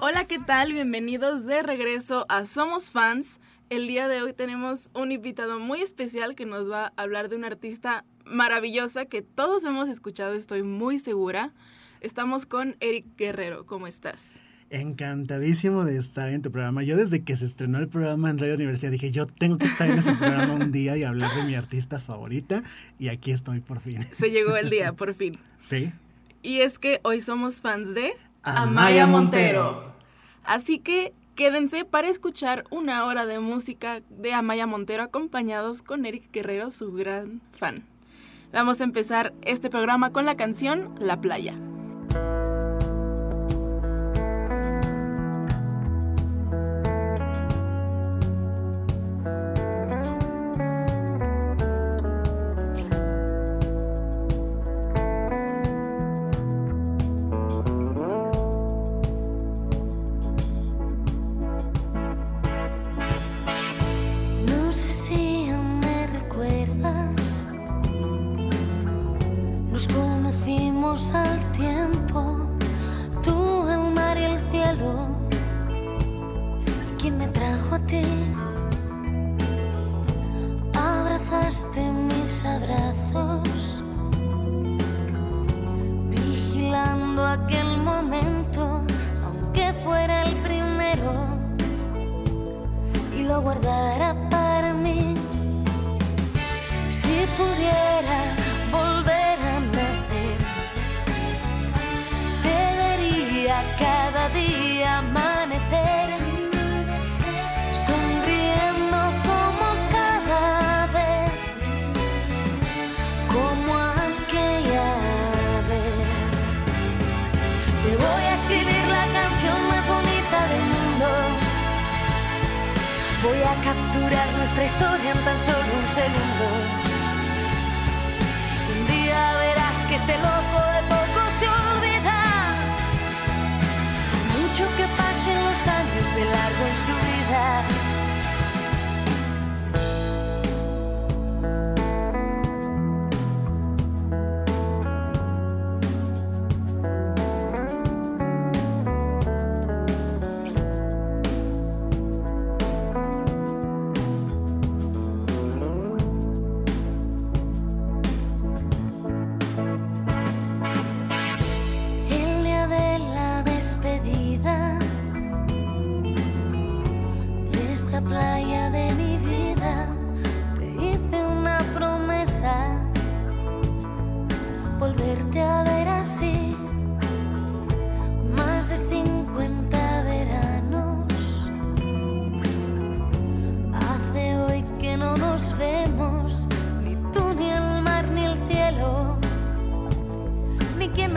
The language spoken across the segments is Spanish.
Hola, ¿qué tal? Bienvenidos de regreso a Somos Fans. El día de hoy tenemos un invitado muy especial que nos va a hablar de una artista maravillosa que todos hemos escuchado, estoy muy segura. Estamos con Eric Guerrero. ¿Cómo estás? Encantadísimo de estar en tu programa. Yo desde que se estrenó el programa en Radio Universidad dije, yo tengo que estar en ese programa un día y hablar de mi artista favorita. Y aquí estoy por fin. Se llegó el día, por fin. Sí. Y es que hoy somos fans de Amaya Montero. Así que quédense para escuchar una hora de música de Amaya Montero acompañados con Eric Guerrero, su gran fan. Vamos a empezar este programa con la canción La Playa. Nuestra historia en tan solo un segundo. Un día verás que este loco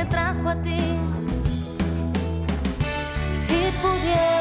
me trajo a ti. Si pudiera.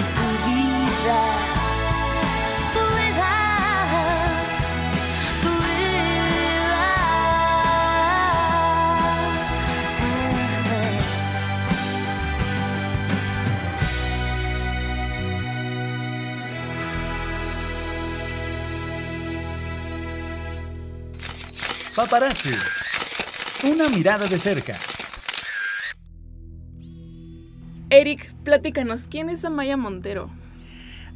Paparazzi. Una mirada de cerca. Eric, platícanos, ¿quién es Amaya Montero?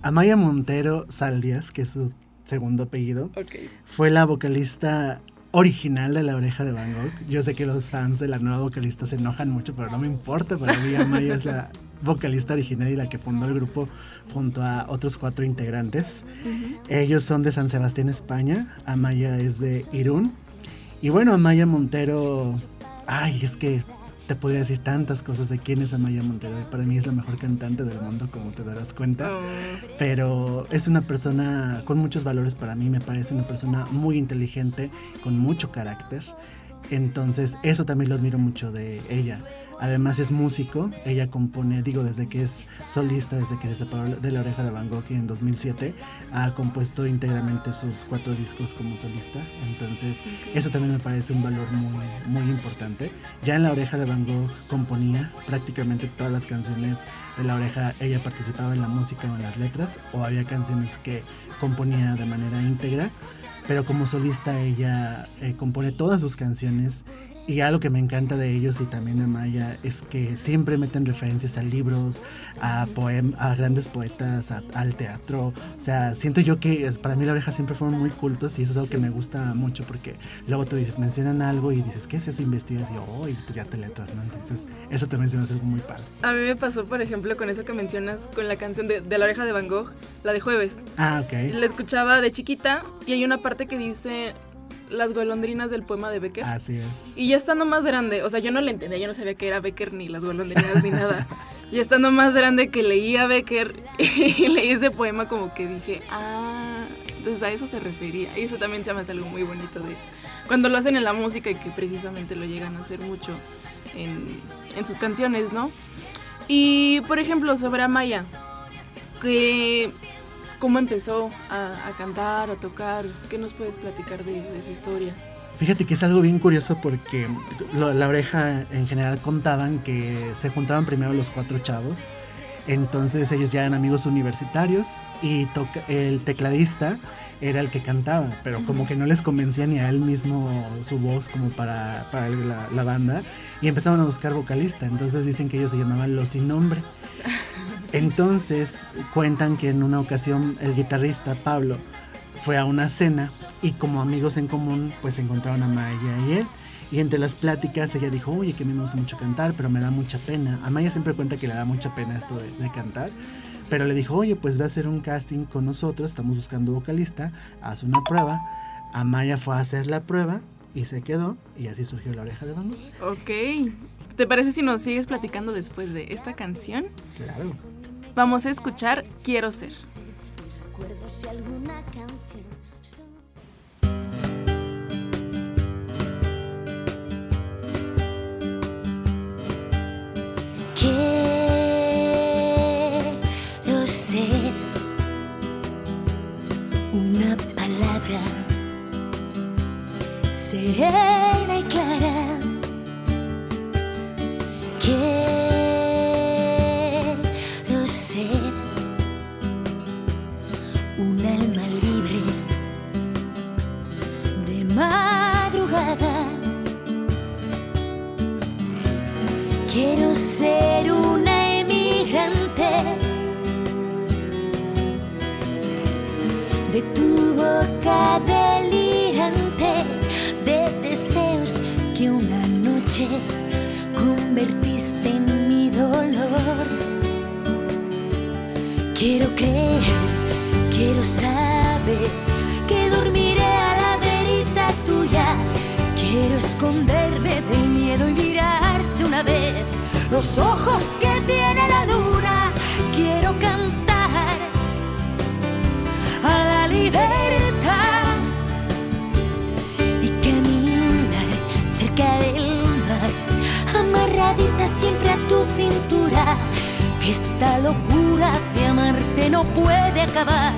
Amaya Montero Saldias, que es su segundo apellido, fue la vocalista original de La Oreja de Van Gogh. Yo sé que los fans de la nueva vocalista se enojan mucho, pero no me importa. Para mí, Amaya es la vocalista original y la que fundó el grupo junto a otros cuatro integrantes. Ellos son de San Sebastián, España. Amaya es de Irún. Y bueno, Amaya Montero. Ay, es que te podría decir tantas cosas de quién es Amaya Montero. Para mí es la mejor cantante del mundo, como te darás cuenta Oh, pero es una persona con muchos valores para mí, me parece una persona muy inteligente, con mucho carácter. Entonces, eso también lo admiro mucho de ella. Además es músico, ella compone, digo, desde que es solista, desde que se separó de la oreja de Van Gogh en 2007, ha compuesto íntegramente sus cuatro discos como solista. Entonces, eso también me parece un valor muy, muy importante. Ya en la oreja de Van Gogh componía prácticamente todas las canciones de la oreja, ella participaba en la música o en las letras, o había canciones que componía de manera íntegra, pero como solista ella eh, compone todas sus canciones. Y algo que me encanta de ellos y también de Maya es que siempre meten referencias a libros, a, poem a grandes poetas, a- al teatro. O sea, siento yo que para mí la oreja siempre fueron muy cultos y eso es algo que me gusta mucho porque luego tú dices, mencionan algo y dices, ¿qué es eso? Investigas y, oh, y pues ya te letras, ¿no? Entonces, eso también se me hace algo muy padre. A mí me pasó, por ejemplo, con eso que mencionas, con la canción de, de La Oreja de Van Gogh, la de Jueves. Ah, ok. La escuchaba de chiquita y hay una parte que dice las golondrinas del poema de Becker. Así es. Y ya estando más grande, o sea, yo no le entendía, yo no sabía que era Becker ni las golondrinas ni nada. Y estando más grande que leí a Becker y leí ese poema como que dije, ah, entonces a eso se refería. Y eso también se me hace algo muy bonito de cuando lo hacen en la música y que precisamente lo llegan a hacer mucho en, en sus canciones, ¿no? Y por ejemplo, sobre Amaya, que cómo empezó a, cantar, a tocar, ¿qué nos puedes platicar de, su historia? Fíjate que es algo bien curioso porque la oreja en general contaban que se juntaban primero los cuatro chavos. Entonces ellos ya eran amigos universitarios y el tecladista era el que cantaba, pero como que no les convencía ni a él mismo su voz como para, para la, la banda y empezaron a buscar vocalista. Entonces dicen que ellos se llamaban Los Sin Nombre. Entonces cuentan que en una ocasión el guitarrista Pablo fue a una cena y como amigos en común pues encontraron a Maya y él. Y entre las pláticas ella dijo, oye, que a mí me gusta mucho cantar, pero me da mucha pena. A Maya siempre cuenta que le da mucha pena esto de, de cantar. Pero le dijo, oye, pues ve a hacer un casting con nosotros, estamos buscando vocalista, haz una prueba. Amaya fue a hacer la prueba y se quedó y así surgió la oreja de Van Gogh. Ok. ¿Te parece si nos sigues platicando después de esta canción? Claro. Vamos a escuchar Quiero ser. Recuerdo si alguna canción son- Quiero una palabra serena y clara. Quiero convertiste en mi dolor. Quiero creer, quiero saber que dormiré a la verita tuya. Quiero esconderme del miedo y mirar de una vez los ojos que tiene la. Siempre a tu cintura. Que esta locura de amarte no puede acabar,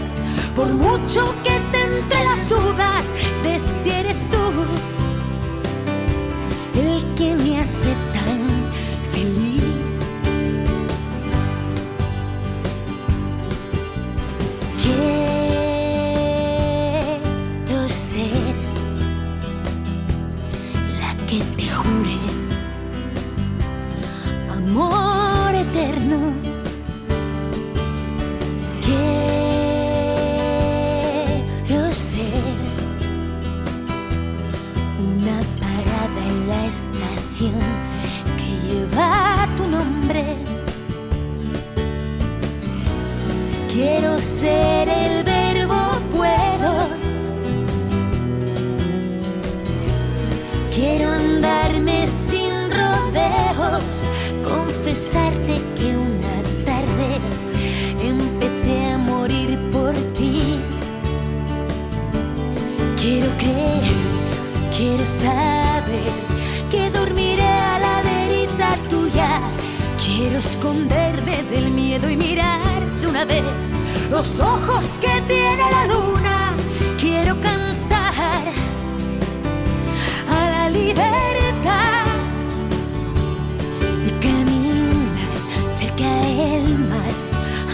por mucho que te entre las dudas de si eres tú el que me hace Quiero andarme sin rodeos, confesarte que una tarde empecé a morir por ti. Quiero creer, quiero saber que dormiré a la verita tuya. Quiero esconderme del miedo y mirar de una vez los ojos que tiene la luna. Y caminar cerca del mar,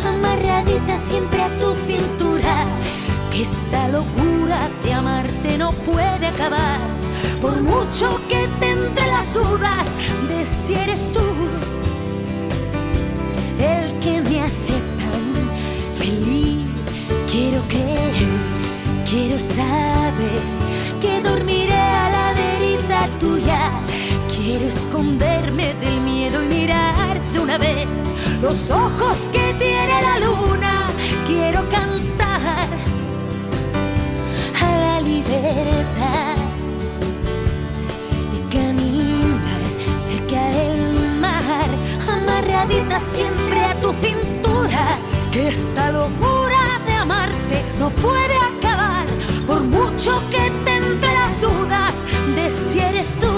amarradita siempre a tu cintura. Que esta locura de amarte no puede acabar, por mucho que te entre las dudas de si eres tú el que me hace tan feliz. Quiero creer, quiero saber que dormiré Quiero esconderme del miedo y mirar de una vez los ojos que tiene la luna. Quiero cantar a la libertad y caminar cerca del mar, amarradita siempre a tu cintura. Que esta locura de amarte no puede acabar, por mucho que te entre las dudas de si eres tú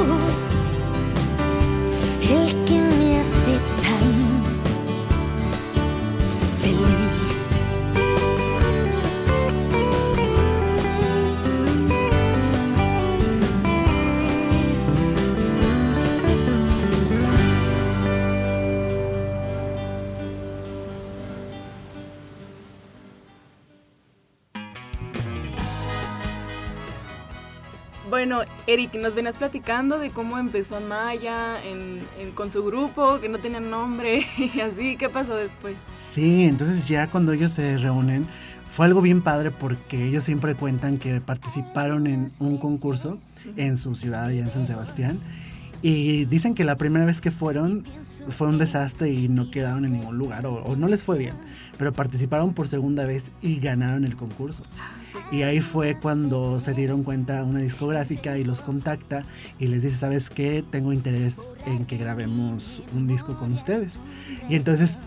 Bueno, Eric, nos venías platicando de cómo empezó Maya en- con su grupo, que no tenía nombre y así. ¿Qué pasó después? Sí, entonces ya cuando ellos se reúnen, fue algo bien padre porque ellos siempre cuentan que participaron en un concurso en su ciudad, allá en San Sebastián. Y dicen que la primera vez que fueron fue un desastre y no quedaron en ningún lugar o, o no les fue bien. Pero participaron por segunda vez y ganaron el concurso. Y ahí fue cuando se dieron cuenta una discográfica y los contacta y les dice, ¿sabes qué? Tengo interés en que grabemos un disco con ustedes. Y entonces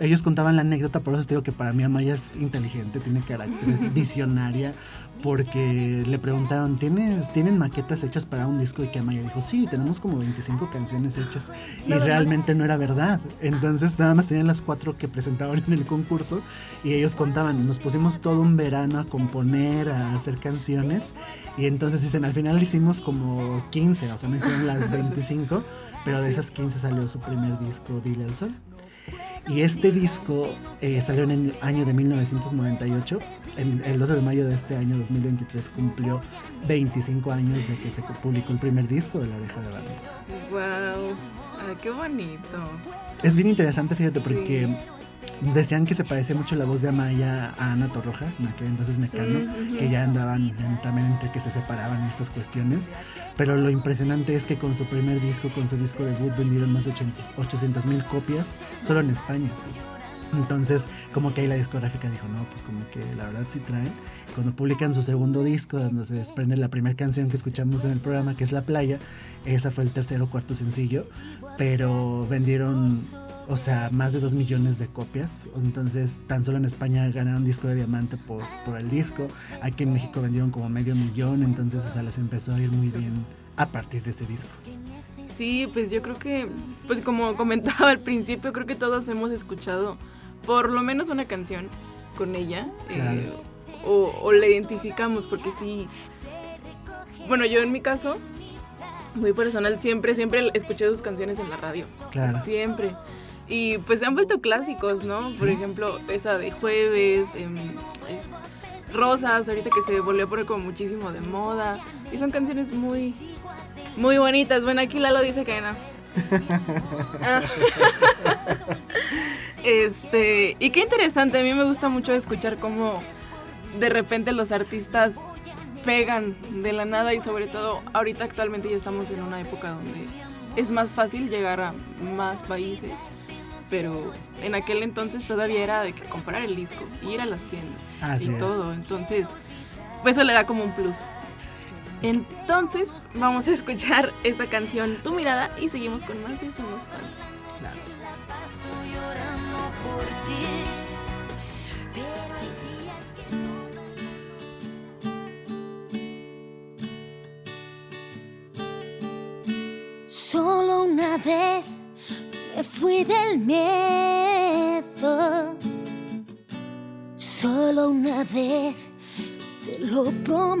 ellos contaban la anécdota, por eso te digo que para mí Amaya es inteligente, tiene carácter, es visionaria, porque le preguntaron, ¿Tienes, ¿tienen maquetas hechas para un disco? Y que Amaya dijo, sí, tenemos como 25 canciones hechas. Y realmente no era verdad. Entonces nada más tenían las cuatro que presentaban en el concurso y ellos contaban, nos pusimos todo un verano a componer, a hacer canciones. Y entonces dicen, al final hicimos como 15, o sea, no hicieron las 25, pero de esas 15 salió su primer disco, Dile al Sol. Y este disco eh, salió en el año de 1998. En, el 12 de mayo de este año 2023 cumplió 25 años de que se publicó el primer disco de La Oreja de Van ¡Wow! Ay, qué bonito. Es bien interesante, fíjate, Sí. porque decían que se parece mucho la voz de Amaya a Ana Torroja, en aquel entonces Mecano, ujú. que ya andaban también entre que se separaban estas cuestiones. Pero lo impresionante es que con su primer disco, con su disco debut, vendieron más de 800 mil copias solo en España. Entonces, como que ahí la discográfica dijo, no, pues como que la verdad sí traen. Cuando publican su segundo disco, donde se desprende la primera canción que escuchamos en el programa, que es La Playa, esa fue el tercer o cuarto sencillo, pero vendieron, o sea, más de dos millones de copias. Entonces, tan solo en España ganaron disco de diamante por, por el disco. Aquí en México vendieron como medio millón, entonces, o sea, les empezó a ir muy bien a partir de ese disco. Sí, pues yo creo que, pues como comentaba al principio, creo que todos hemos escuchado por lo menos una canción con ella. eh, Claro. o, o la identificamos, porque sí. Bueno, yo en mi caso, muy personal, siempre, siempre escuché sus canciones en la radio. Claro. Siempre. Y pues se han vuelto clásicos, ¿no? Por ejemplo, esa de jueves, em, eh, Rosas, ahorita que se volvió a poner como muchísimo de moda. Y son canciones muy, Muy bonitas. Bueno, aquí Lalo dice que no. Ah. este, y qué interesante, a mí me gusta mucho escuchar cómo de repente los artistas pegan de la nada y sobre todo ahorita actualmente ya estamos en una época donde es más fácil llegar a más países, pero en aquel entonces todavía era de que comprar el disco, ir a las tiendas y todo, entonces pues eso le da como un plus. Entonces vamos a escuchar esta canción Tu mirada y seguimos con más de Somos Fans. Solo una vez me fui del miedo. Solo una vez te lo prometo.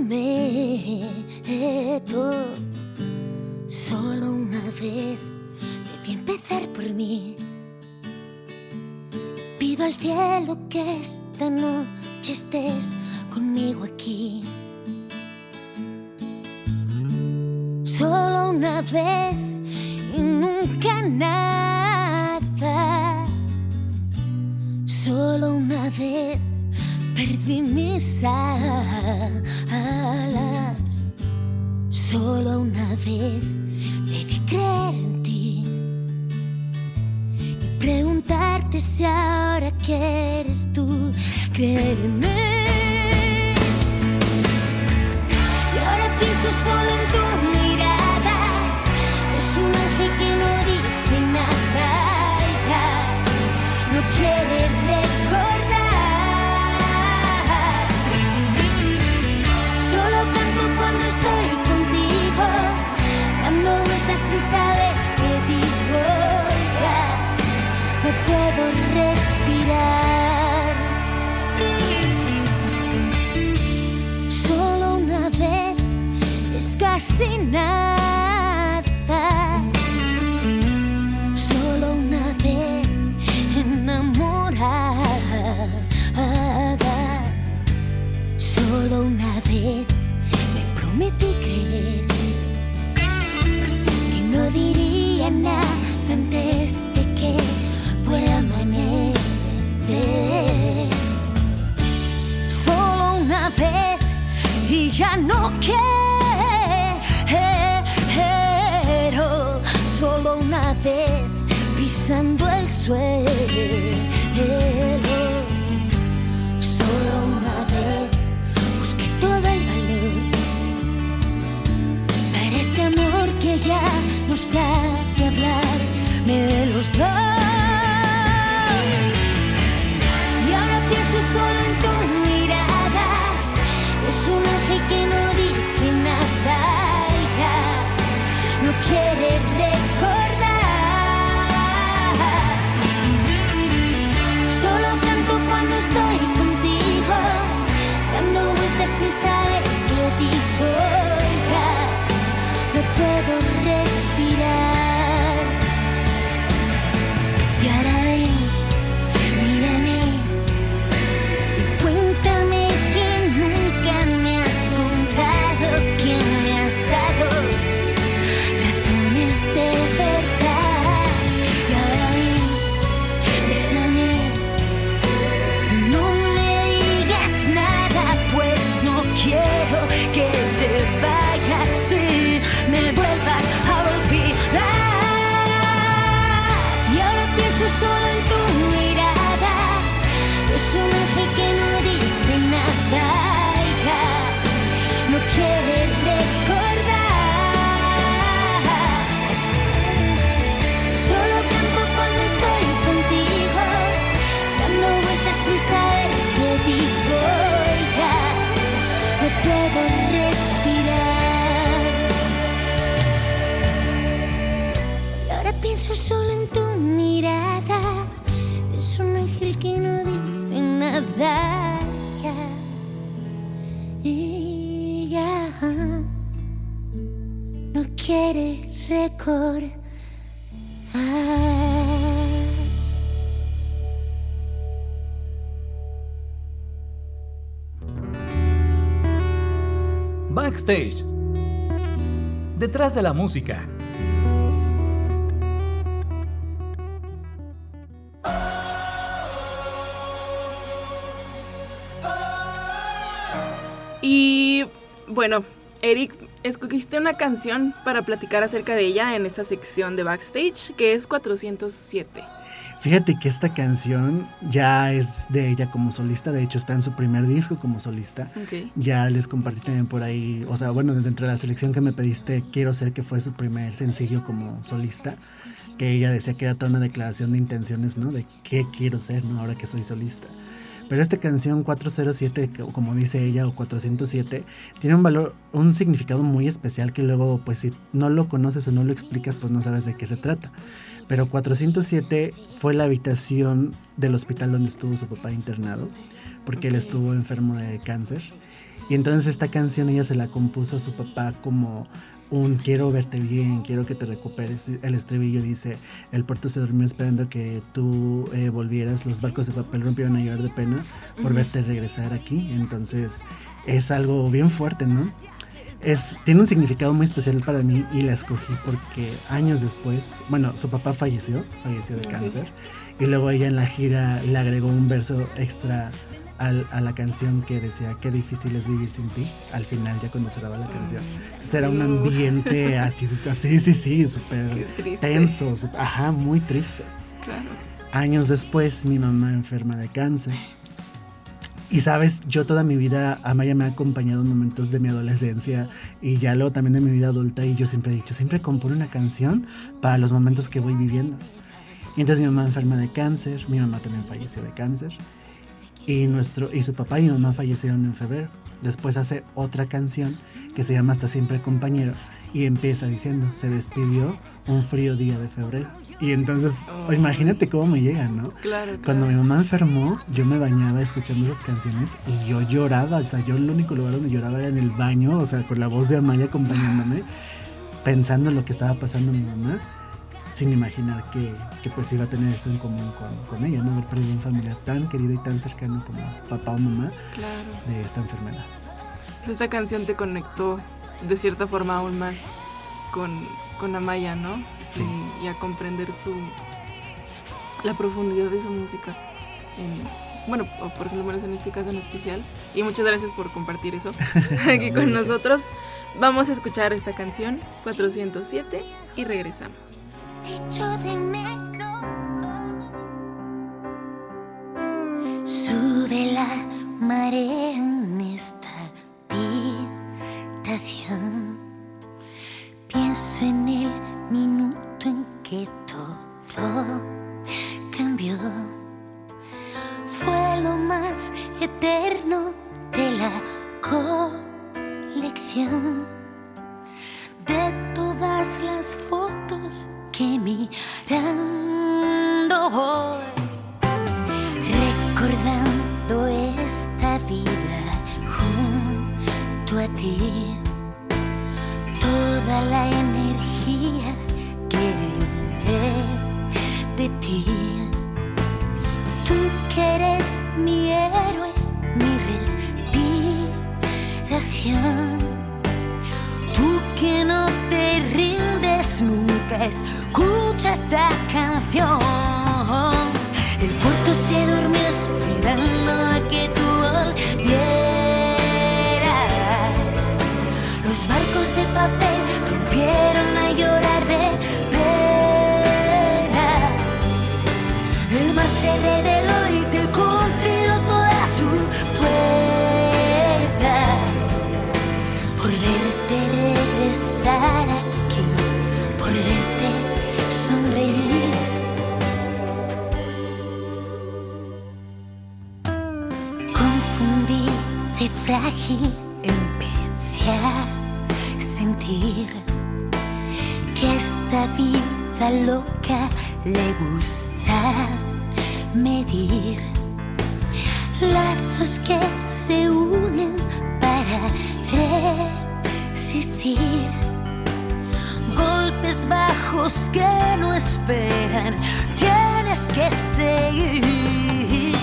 Solo una vez debí empezar por mí. Pido al cielo que esta noche estés conmigo aquí. Solo una vez y nunca nada. Solo una vez perdí mis alas. Solo una vez debí creer en ti y preguntarte si ahora quieres tú creer en mí. Y ahora pienso solo en tu saber qué digo. Ya No puedo respirar. Solo una vez es casi nada. Ya no quiero. Solo una vez pisando el suelo. Solo una vez busqué todo el valor para este amor que ya no sabe hablar de los dos. Detrás de la música. Y bueno, Eric, escogiste una canción para platicar acerca de ella en esta sección de backstage, que es 407. Fíjate que esta canción ya es de ella como solista, de hecho está en su primer disco como solista. Ok. Ya les compartí también por ahí, o sea, bueno, dentro de la selección que me pediste, quiero ser que fue su primer sencillo como solista, que ella decía que era toda una declaración de intenciones, ¿no? De qué quiero ser, ¿no? Ahora que soy solista. Pero esta canción 407, que- como dice ella, o 407, tiene un valor, un significado muy especial que luego, pues si no lo conoces o no lo explicas, pues no sabes de qué se trata. Pero 407 fue la habitación del hospital donde estuvo su papá internado, porque él estuvo enfermo de cáncer. Y entonces esta canción ella se la compuso a su papá como un quiero verte bien, quiero que te recuperes. El estribillo dice, el puerto se durmió esperando que tú eh, volvieras, los barcos de papel rompieron a llorar de pena por verte regresar aquí. Entonces es algo bien fuerte, ¿no? Es, tiene un significado muy especial para mí y la escogí porque años después, bueno, su papá falleció, falleció de cáncer, y luego ella en la gira le agregó un verso extra al- a la canción que decía, qué difícil es vivir sin ti, al final ya cuando cerraba la canción. Entonces era un ambiente así, así, sí, sí, súper tenso, sup- ajá, muy triste. Claro. Años después, mi mamá enferma de cáncer. Y sabes, yo toda mi vida, Amaya me ha acompañado en momentos de mi adolescencia y ya luego también de mi vida adulta y yo siempre he dicho, siempre compone una canción para los momentos que voy viviendo. Y entonces mi mamá enferma de cáncer, mi mamá también falleció de cáncer y, nuestro, y su papá y mi mamá fallecieron en febrero. Después hace otra canción que se llama Hasta siempre compañero y empieza diciendo, se despidió un frío día de febrero. Y entonces, Oh. imagínate cómo me llegan, ¿no? Claro, Cuando mi claro. mamá enfermó, yo me bañaba escuchando esas canciones y yo lloraba, o sea, yo el único lugar donde lloraba era en el baño, o sea, con la voz de Amaya acompañándome, pensando en lo que estaba pasando mi mamá, sin imaginar que, que pues iba a tener eso en común con, con ella, ¿no? Haber perdido un familiar tan querido y tan cercano como papá o mamá Claro. de esta enfermedad. Esta canción te conectó de cierta forma aún más con, con Amaya, ¿no? Sí. Y, y a comprender su la profundidad de su música. En, bueno, o por ejemplo, menos en este caso en especial. Y muchas gracias por compartir eso aquí con nosotros. Vamos a escuchar esta canción, 407, y regresamos. Dicho de enero Sube la marea en esta habitación Pienso en el minuto en que todo cambió. Fue lo más eterno de la colección otros que no esperan, tienes que seguir.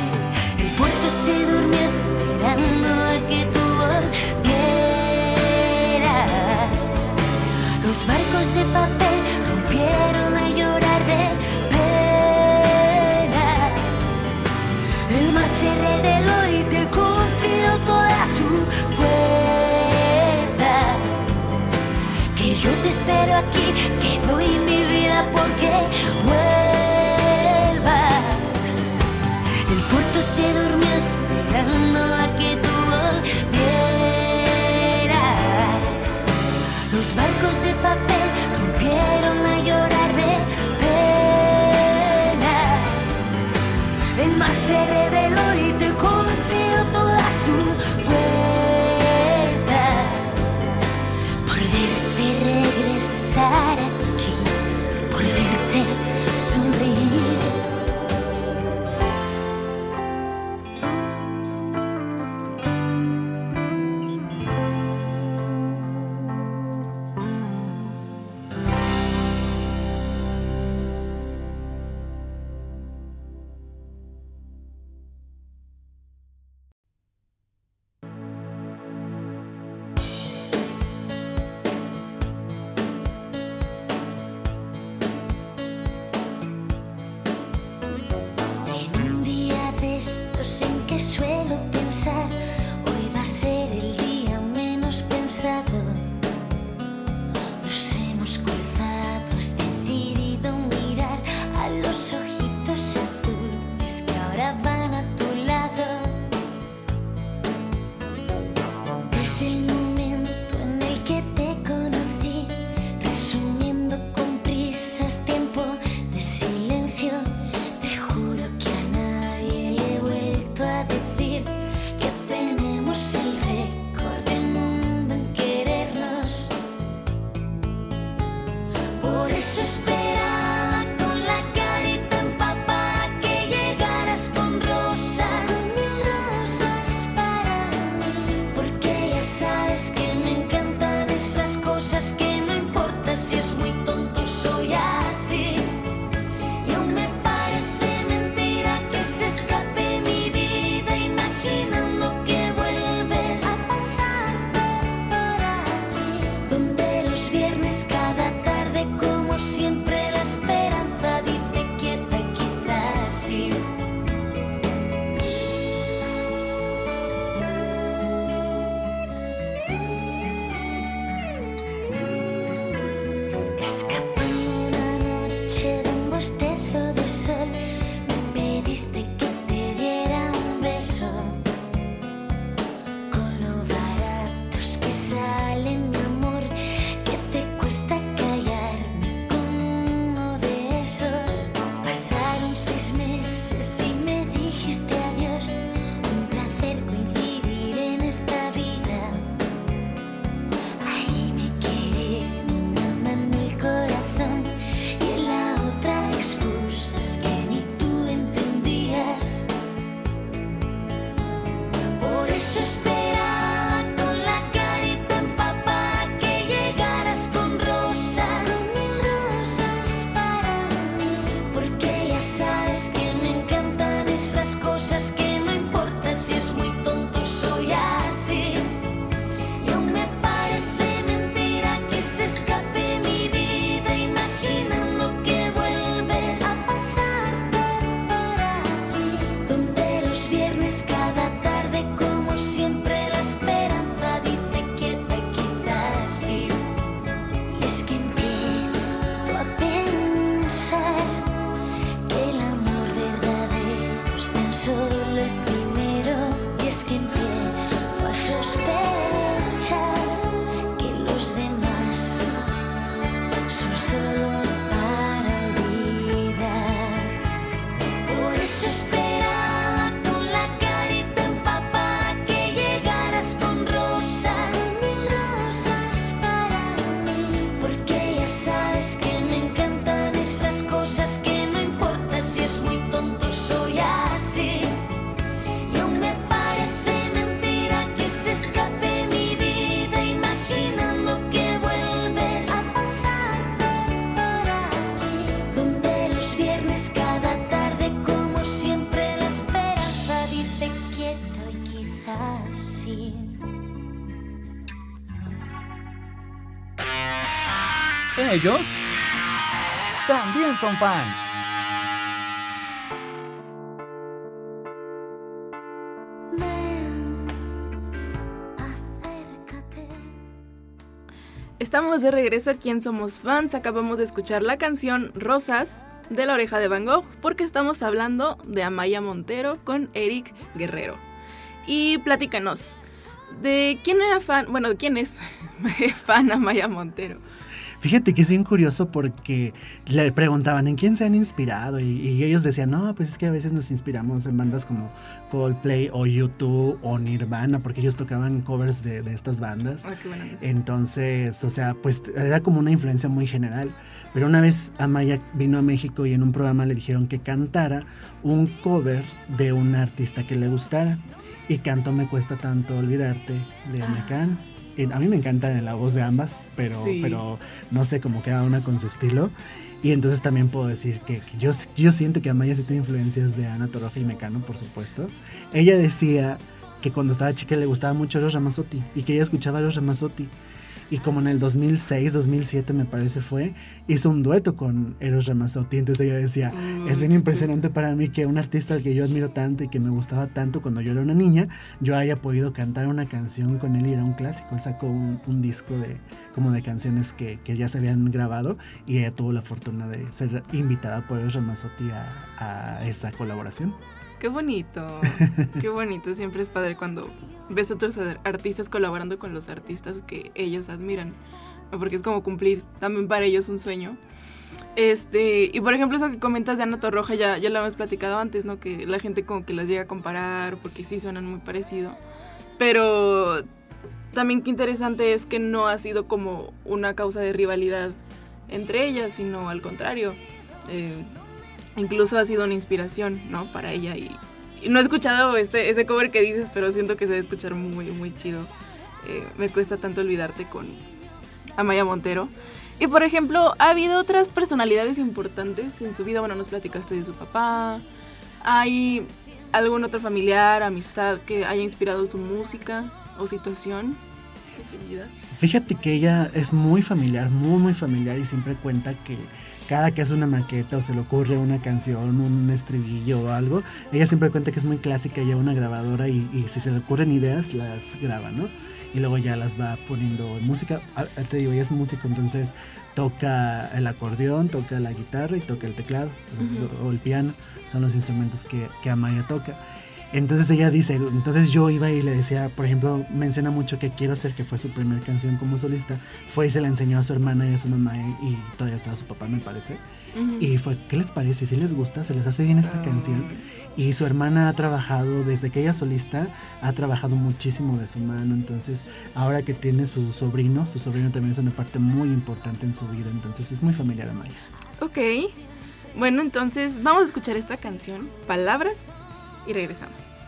El puerto se durmió esperando a que tú volvieras. Los barcos de papel rompieron a llorar de pena. El mar se reveló y te confió toda su fuerza. Que yo te espero aquí, que doy porque vuelvas. El puerto se durmió esperando a que tú volvieras. Los barcos de papel rompieron a llorar de pena. El mar se reveló y te Russia. Ellos también son fans. Estamos de regreso aquí en Somos Fans. Acabamos de escuchar la canción Rosas de la oreja de Van Gogh porque estamos hablando de Amaya Montero con Eric Guerrero. Y platícanos, ¿de quién era fan? Bueno, ¿de quién es fan Amaya Montero? Fíjate que es bien curioso porque le preguntaban en quién se han inspirado y, ellos decían, no, pues es que a veces nos inspiramos en bandas como Coldplay o YouTube o Nirvana porque ellos tocaban covers de, estas bandas. Ah, Entonces, o sea, pues era como una influencia muy general. Pero una vez Amaya vino a México y en un programa le dijeron que cantara un cover de un artista que le gustara. Y canto Me Cuesta Tanto Olvidarte de Amecan a mí me encanta la voz de ambas, pero, pero no sé, cómo cada una con su estilo. Y entonces también puedo decir que, yo, yo siento que Amaya sí tiene influencias de Ana Torroja y Mecano, por supuesto. Ella decía que cuando estaba chica le gustaba mucho los Ramazzotti y que ella escuchaba los Ramazzotti y como en el 2006, 2007 me parece fue, hizo un dueto con Eros Ramazzotti. Entonces ella decía, mm. es bien impresionante para mí que un artista al que yo admiro tanto y que me gustaba tanto cuando yo era una niña, yo haya podido cantar una canción con él y era un clásico. Él sacó un, disco de como de canciones que, que, ya se habían grabado y ella tuvo la fortuna de ser invitada por Eros Ramazzotti a, a esa colaboración. Qué bonito, qué bonito. Siempre es padre cuando ves a otros artistas colaborando con los artistas que ellos admiran. Porque es como cumplir también para ellos un sueño. Este, y por ejemplo, eso que comentas de Ana Torroja, ya, ya lo hemos platicado antes, ¿no? Que la gente como que las llega a comparar porque sí suenan muy parecido. Pero también qué interesante es que no ha sido como una causa de rivalidad entre ellas, sino al contrario. Eh, incluso ha sido una inspiración, ¿no? Para ella y, no he escuchado este, ese cover que dices, pero siento que se debe escuchar muy, muy chido. Eh, me cuesta tanto olvidarte con Amaya Montero. Y por ejemplo, ¿ha habido otras personalidades importantes en su vida? Bueno, nos platicaste de su papá. ¿Hay algún otro familiar, amistad que haya inspirado su música o situación en su vida? Fíjate que ella es muy familiar, muy, muy familiar y siempre cuenta que cada que hace una maqueta o se le ocurre una canción, un estribillo o algo, ella siempre cuenta que es muy clásica, lleva una grabadora y, si se le ocurren ideas, las graba, ¿no? Y luego ya las va poniendo en música. Ah, te digo, ella es músico, entonces toca el acordeón, toca la guitarra y toca el teclado, o el piano, son los instrumentos que, que Amaya toca. Entonces ella dice, entonces yo iba y le decía, por ejemplo, menciona mucho que Quiero ser, que fue su primera canción como solista, fue y se la enseñó a su hermana y a su mamá y, todavía estaba su papá, me parece. Y fue, ¿qué les parece? Si les gusta, se les hace bien esta canción. Y su hermana ha trabajado, desde que ella solista, ha trabajado muchísimo de su mano. Entonces, ahora que tiene su sobrino, su sobrino también es una parte muy importante en su vida. Entonces, es muy familiar a Maya. Ok. Bueno, entonces vamos a escuchar esta canción, Palabras y regresamos.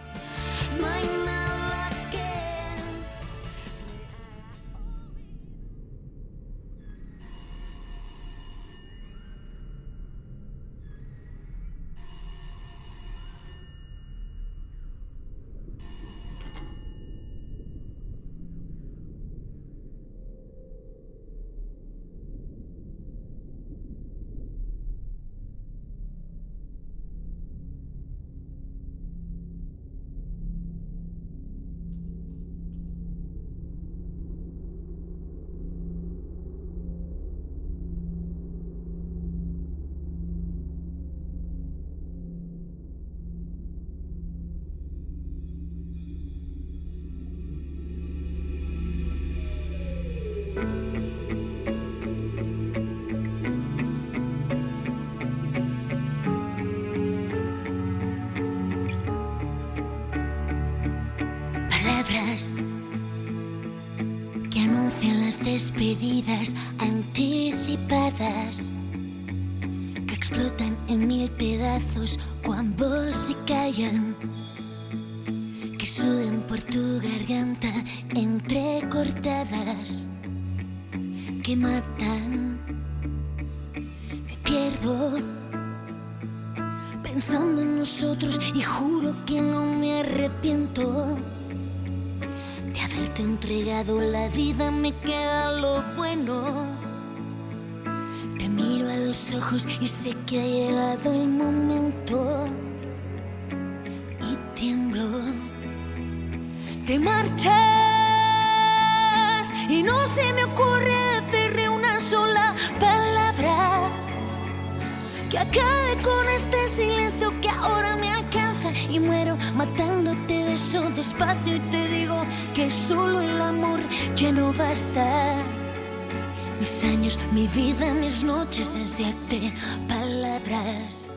Despedidas anticipadas que explotan en mil pedazos cuando se callan que suben por tu garganta entrecortadas que matan. Me pierdo pensando en nosotros y juro que no me de haberte entregado la vida me queda lo bueno los ojos y sé que ha llegado el momento. Y tiemblo. Te marchas y no se me ocurre decirle una sola palabra que acabe con este silencio que ahora me alcanza y muero matándote de despacio y te digo que solo el amor ya no basta. Mis años, mi vida, mis noches en siete palabras.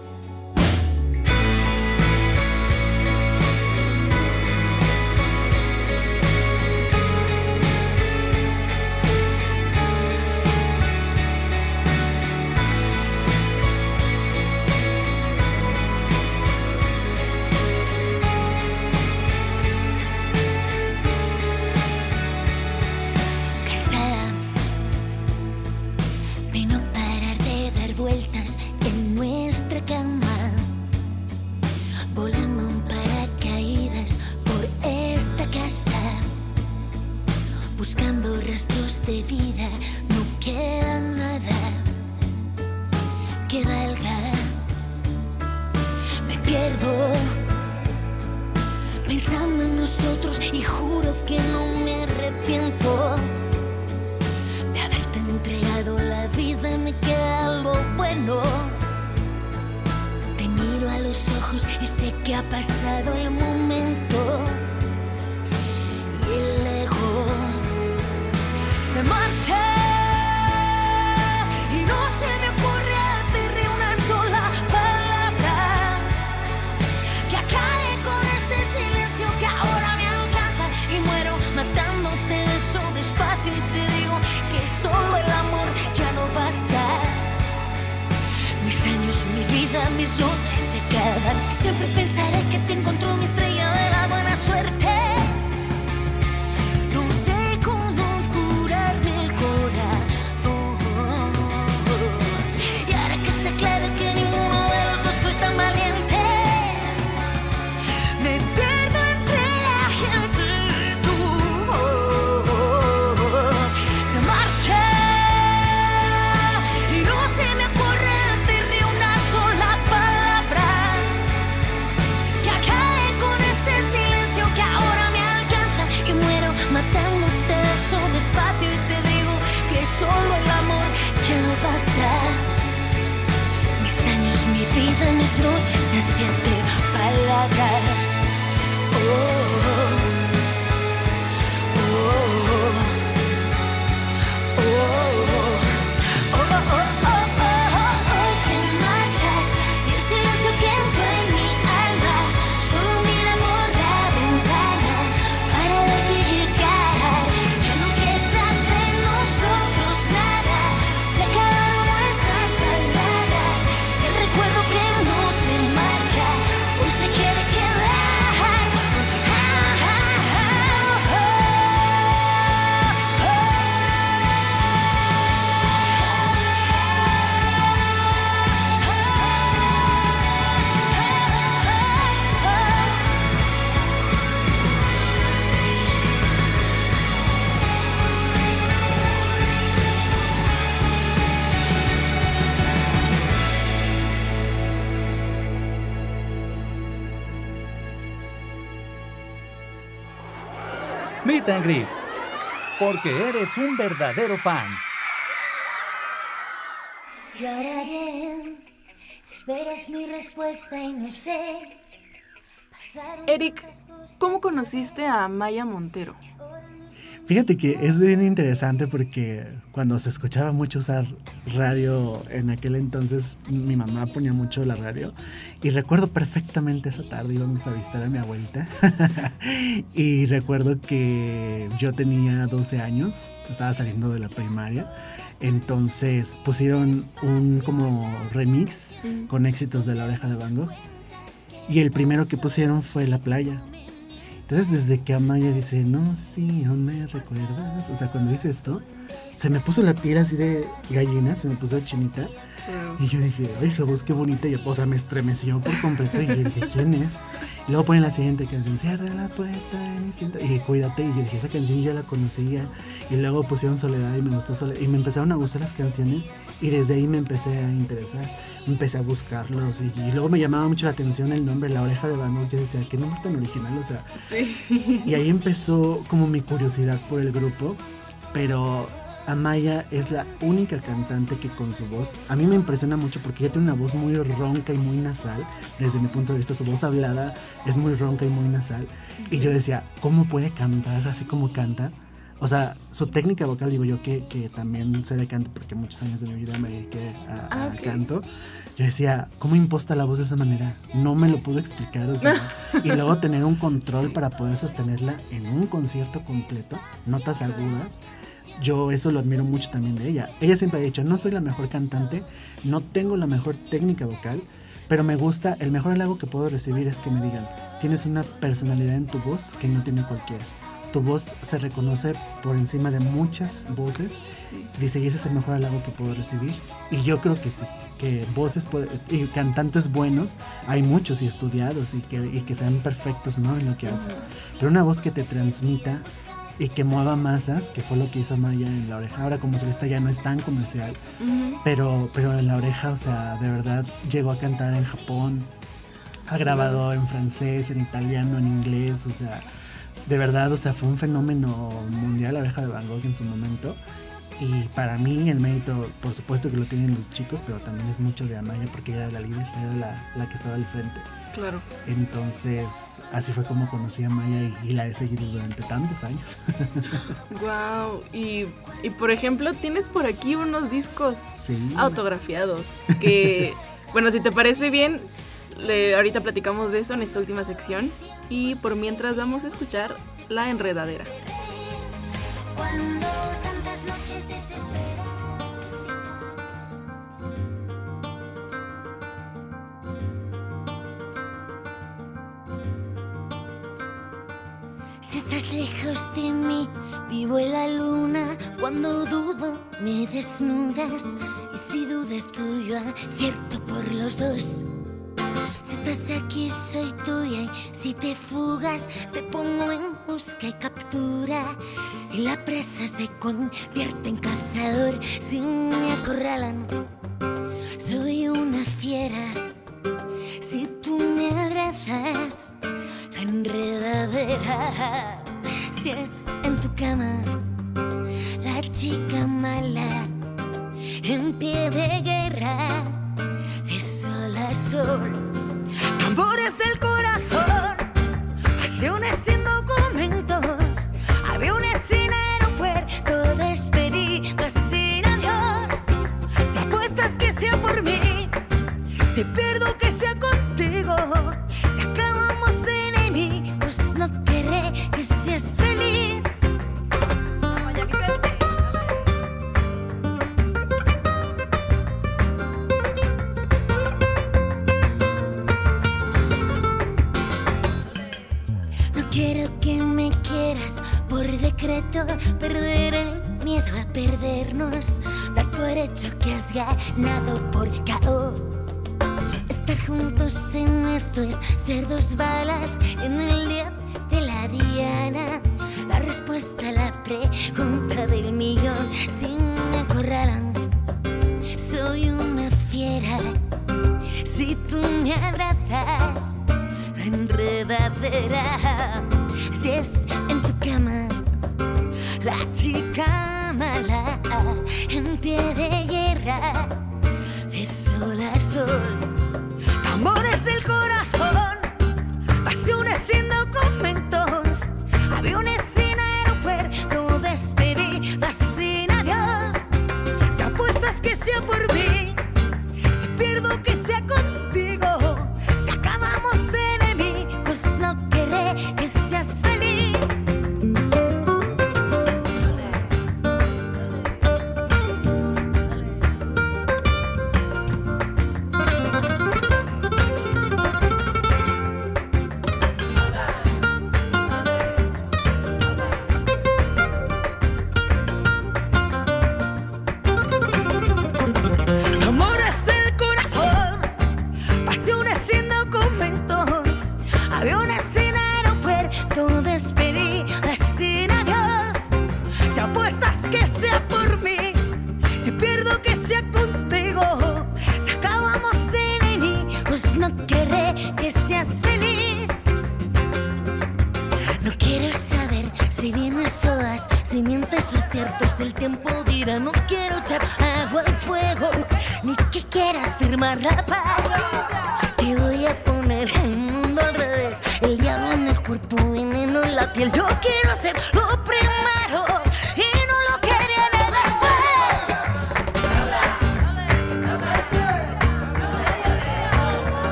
Porque eres un verdadero fan. Y ahora bien, esperas mi respuesta y no sé. Eric. ¿cómo conociste a Maya Montero? Fíjate que es bien interesante porque cuando se escuchaba mucho usar radio en aquel entonces, mi mamá ponía mucho la radio y recuerdo perfectamente esa tarde íbamos a visitar a mi abuelita. Y recuerdo que yo tenía 12 años, estaba saliendo de la primaria, entonces pusieron un como remix con éxitos de la oreja de Van Gogh. Y el primero que pusieron fue La Playa. Entonces, desde que Amaya dice, no sé si aún me recuerdas, o sea, cuando dice esto, se me puso la piel así de gallina, se me puso chinita. Y yo dije, ay, esa voz qué bonita. Y, o sea, me estremeció por completo. Y yo dije, ¿quién es? Y luego ponen la siguiente canción, cierra la puerta y, y cuídate. Y yo dije, esa canción yo la conocía. Y luego pusieron Soledad y me gustó Soledad. Y me empezaron a gustar las canciones. Y desde ahí me empecé a interesar. Empecé a buscarlos. Y, y luego me llamaba mucho la atención el nombre, La Oreja de Van Gogh. Yo decía, qué nombre tan original. O sea, Sí. y ahí empezó como mi curiosidad por el grupo, pero Amaya es la única cantante que con su voz, a mí me impresiona mucho porque ella tiene una voz muy ronca y muy nasal, desde mi punto de vista su voz hablada es muy ronca y muy nasal, y yo decía, ¿cómo puede cantar así como canta? O sea, su técnica vocal, digo yo que, que también sé de canto porque muchos años de mi vida me dediqué a- Ah, canto. Yo decía, ¿cómo imposta la voz de esa manera? No me lo puedo explicar. o sea, y luego tener un control para poder sostenerla en un concierto completo, notas agudas. Yo eso lo admiro mucho también de ella. Ella siempre ha dicho, no soy la mejor cantante, no tengo la mejor técnica vocal, pero me gusta, el mejor halago que puedo recibir es que me digan, tienes una personalidad en tu voz que no tiene cualquiera. Tu voz se reconoce por encima de muchas voces Sí. Dice, y ese es el mejor halago que puedo recibir. Y yo creo que sí, que voces y cantantes buenos hay muchos y estudiados y que, y que sean perfectos ¿no? en lo que hacen. Pero una voz que te transmita y que mueva masas, que fue lo que hizo Maya en La Oreja. Ahora como solista ya no es tan comercial, Ujú. pero, pero en La Oreja, o sea, de verdad llegó a cantar en Japón, ha grabado en francés, en italiano, en inglés, o sea, de verdad, o sea, fue un fenómeno mundial La Oreja de Van Gogh en su momento. Y para mí el mérito, por supuesto que lo tienen los chicos, pero también es mucho de Amaya porque ella era la líder, era la, la que estaba al frente. Claro. Entonces, así fue como conocí a Maya y, y la he seguido durante tantos años. Wow. Y, y por ejemplo, tienes por aquí unos discos Sí. autografiados que, bueno, si te parece bien, le- ahorita platicamos de eso en esta última sección. Y por mientras vamos a escuchar La Enredadera. Si estás lejos de mí, vivo en la luna. Cuando dudo, me desnudas. Y si dudas tú, yo acierto por los dos. Si estás aquí, soy tuya. Y si te fugas, te pongo en busca y captura. Y la presa se convierte en cazador. Si me acorralan, soy una fiera. Si tú me abrazas, la enredadera. Si es en tu cama, la chica mala. En pie de guerra, de sol a sol. Tambores del corazón, pasiones sin por decreto, perder el miedo a perdernos, dar por hecho que has ganado por KO. Estar juntos en esto es ser dos balas en el día de la diana. La respuesta a la pregunta del millón, si me acorralan, soy una fiera. Si tú me abrazas, la enredadera. Si es en tu cama, chica mala, en pie de guerra, de sol a sol. Tambores del corazón,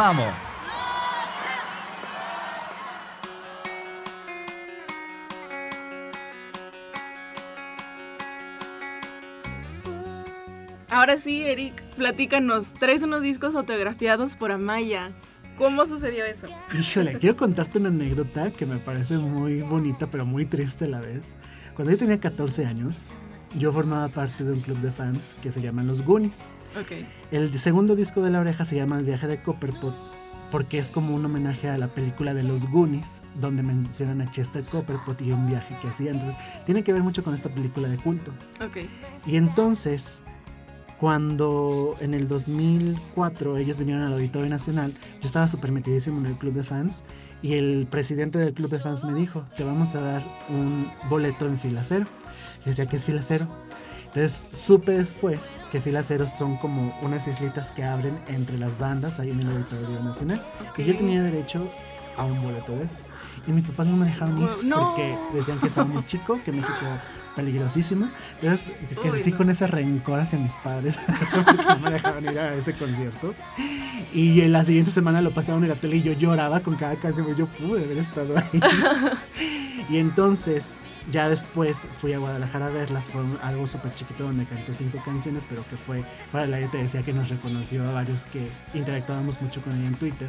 vamos. Ahora sí, Eric, platícanos. Traes unos discos autografiados por Amaya. ¿Cómo sucedió eso? Híjole, quiero contarte una anécdota que me parece muy bonita, pero muy triste a la vez. Cuando yo tenía 14 años, yo formaba parte de un club de fans que se llaman Los Goonies. Ok. El segundo disco de la oreja se llama El viaje de Copperpot porque es como un homenaje a la película de los Goonies, donde mencionan a Chester Copperpot y un viaje que hacía. Entonces, tiene que ver mucho con esta película de culto. Y entonces, cuando en el 2004 ellos vinieron al Auditorio Nacional, yo estaba súper metidísimo en el club de fans y el presidente del club de fans me dijo, te vamos a dar un boleto en fila cero. Yo decía, ¿qué es fila cero? Entonces supe después que fila cero son como unas islitas que abren entre las bandas ahí en el Auditorio Nacional. Y yo Ok. tenía derecho a un boleto de esos. Y mis papás no me dejaban ir no. porque decían que estábamos chico, que México peligrosísimo. Entonces crecí no. con ese rencor hacia mis padres porque no me dejaban ir a ese concierto. Y en la siguiente semana lo pasaban en la tele y yo lloraba con cada canción. Yo pude haber estado ahí. y entonces, ya después fui a Guadalajara a verla. Fue algo súper chiquito donde cantó cinco canciones, pero que fue para la te decía que nos reconoció a varios que interactuábamos mucho con ella en Twitter.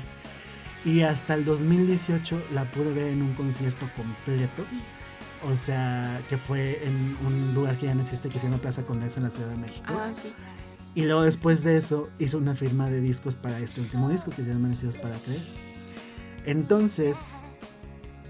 Y hasta el 2018 la pude ver en un concierto completo. O sea, que fue en un lugar que ya no existe, que se llama Plaza Condesa en la Ciudad de México. Ah, sí. Y luego después de eso hizo una firma de discos para este último disco que se llama Nacidos para Creer. Entonces,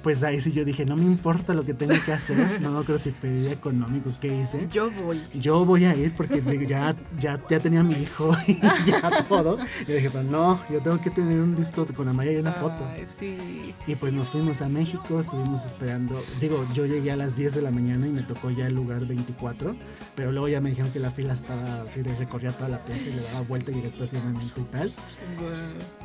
pues ahí sí yo dije, no me importa lo que tenga que hacer, no acuerdo si pedí económico, ¿qué hice? Yo voy. Yo voy a ir porque ya, ya, ya tenía mi hijo y ya todo. Y dije, pero no, yo tengo que tener un disco con Amaya y una foto. Ay, sí. Y pues nos fuimos a México, estuvimos esperando. Digo, yo llegué a las 10 de la mañana y me tocó ya el lugar 24, pero luego ya me dijeron que la fila estaba así, recorría toda la plaza y le daba vuelta y el estacionamiento y tal. Guau.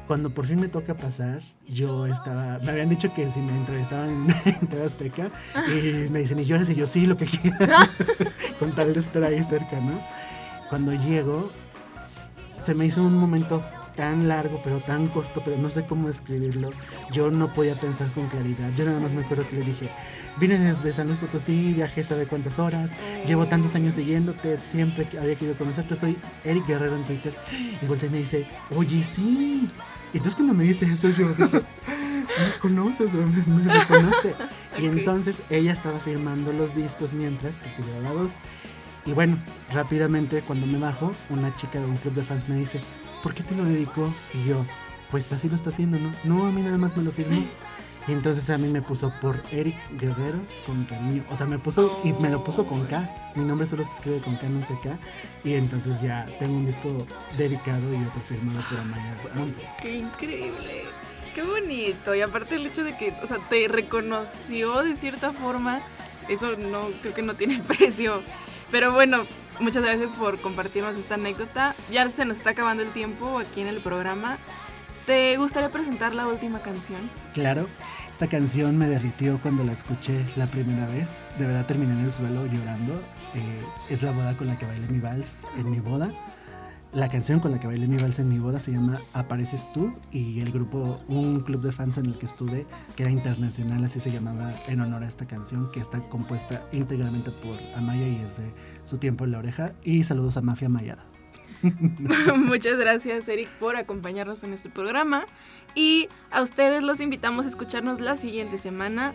Cuando por fin me toca pasar, yo estaba. Me habían dicho que si me entrevistaban en, en TV Azteca y me dicen, ¿y lloras? Y yo, sí, lo que quieran. Con tal de estar ahí cerca, ¿no? Cuando llego, se me hizo un momento tan largo, pero tan corto, pero no sé cómo describirlo. Yo no podía pensar con claridad. Yo nada más me acuerdo que le dije, vine desde San Luis Potosí, viajé sabe cuántas horas, llevo tantos años siguiéndote, siempre había querido conocerte, soy Eric Guerrero en Twitter. Y voltea y me dice, oye, sí. Y entonces cuando me dice eso, yo dije, me conoces, me, me reconoce. Y entonces ella estaba firmando los discos mientras, porque llevaba dos. Y bueno, rápidamente cuando me bajo, una chica de un club de fans me dice, ¿por qué te lo dedicó? Y yo, pues así lo está haciendo, ¿no? No, a mí nada más me lo firmó. Y entonces a mí me puso por Eric Guerrero con cariño. O sea, me puso y me lo puso con K. Mi nombre solo se escribe con K, no sé K. Y entonces ya tengo un disco dedicado y otro firmado por Amaya Monte. ¡Qué increíble! ¡Qué bonito! Y aparte el hecho de que, o sea, te reconoció de cierta forma, eso no, creo que no tiene precio. Pero bueno, muchas gracias por compartirnos esta anécdota. Ya se nos está acabando el tiempo aquí en el programa. ¿Te gustaría presentar la última canción? Claro, esta canción me derritió cuando la escuché la primera vez. De verdad terminé en el suelo llorando. Eh, es la boda con la que bailé mi vals en mi boda. La canción con la que bailé mi vals en mi boda se llama Apareces tú y el grupo, un club de fans en el que estuve, que era internacional, así se llamaba en honor a esta canción, que está compuesta íntegramente por Amaya y es de su tiempo en la oreja. Y saludos a Mafia Mayada. Muchas gracias, Eric, por acompañarnos en este programa. Y a ustedes los invitamos a escucharnos la siguiente semana.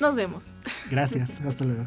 Nos vemos. Gracias, hasta luego.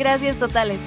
Gracias totales.